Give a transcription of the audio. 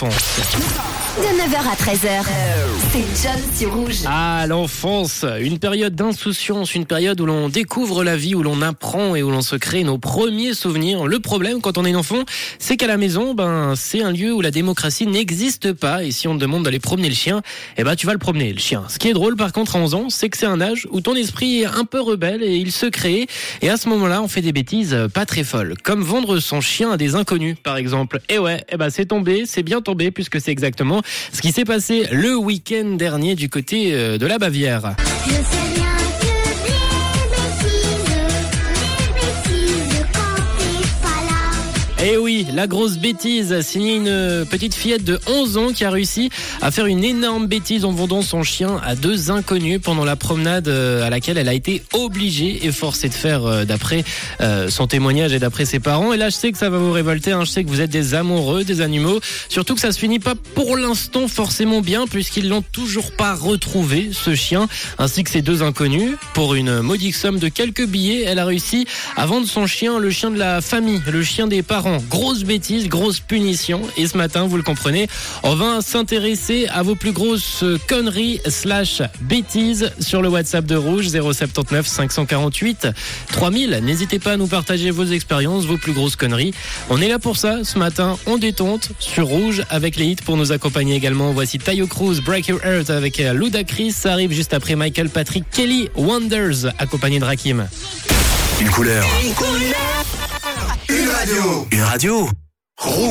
l'enfance. De 9h à 13h, c'est John sur Rouge. Ah, l'enfance, une période d'insouciance, une période où l'on découvre la vie, où l'on apprend et où l'on se crée nos premiers souvenirs. Le problème quand on est enfant, c'est qu'à la maison, ben, c'est un lieu où la démocratie n'existe pas. Et si on te demande d'aller promener le chien, eh ben, tu vas le promener, le chien. Ce qui est drôle, par contre, à 11 ans, c'est que c'est un âge où ton esprit est un peu rebelle et il se crée. Et à ce moment-là, on fait des bêtises pas très folles. Comme vendre son chien à des inconnus, par exemple. Et ouais, eh ben, c'est tombé, c'est bien tombé puisque c'est exactement ce qui s'est passé le week-end dernier du côté euh, de la Bavière. Eh oui, la grosse bêtise, signé une petite fillette de 11 ans qui a réussi à faire une énorme bêtise en vendant son chien à deux inconnus pendant la promenade euh, à laquelle elle a été obligée et forcée de faire euh, d'après euh, son témoignage et d'après ses parents. Et là, je sais que ça va vous révolter, hein. je sais que vous êtes des amoureux des animaux, surtout que ça se finit pas pour l'instant forcément bien puisqu'ils l'ont toujours pas retrouvé, ce chien, ainsi que ces deux inconnus. Pour une modique somme de quelques billets, elle a réussi à vendre son chien, le chien de la famille, le chien des parents. Grosse bêtise, grosse punition. Et ce matin, vous le comprenez, on va s'intéresser à vos plus grosses conneries slash bêtises sur le WhatsApp de Rouge 079 548 3000. N'hésitez pas à nous partager vos expériences, vos plus grosses conneries. On est là pour ça ce matin, on détonte sur Rouge avec les hits pour nous accompagner également. Voici Tayo Cruz, Break Your Heart avec Ludacris. Ça arrive juste après Michael Patrick Kelly, Wonders, accompagné de Rakim. Une couleur. Une radio. Une radio. Rouge.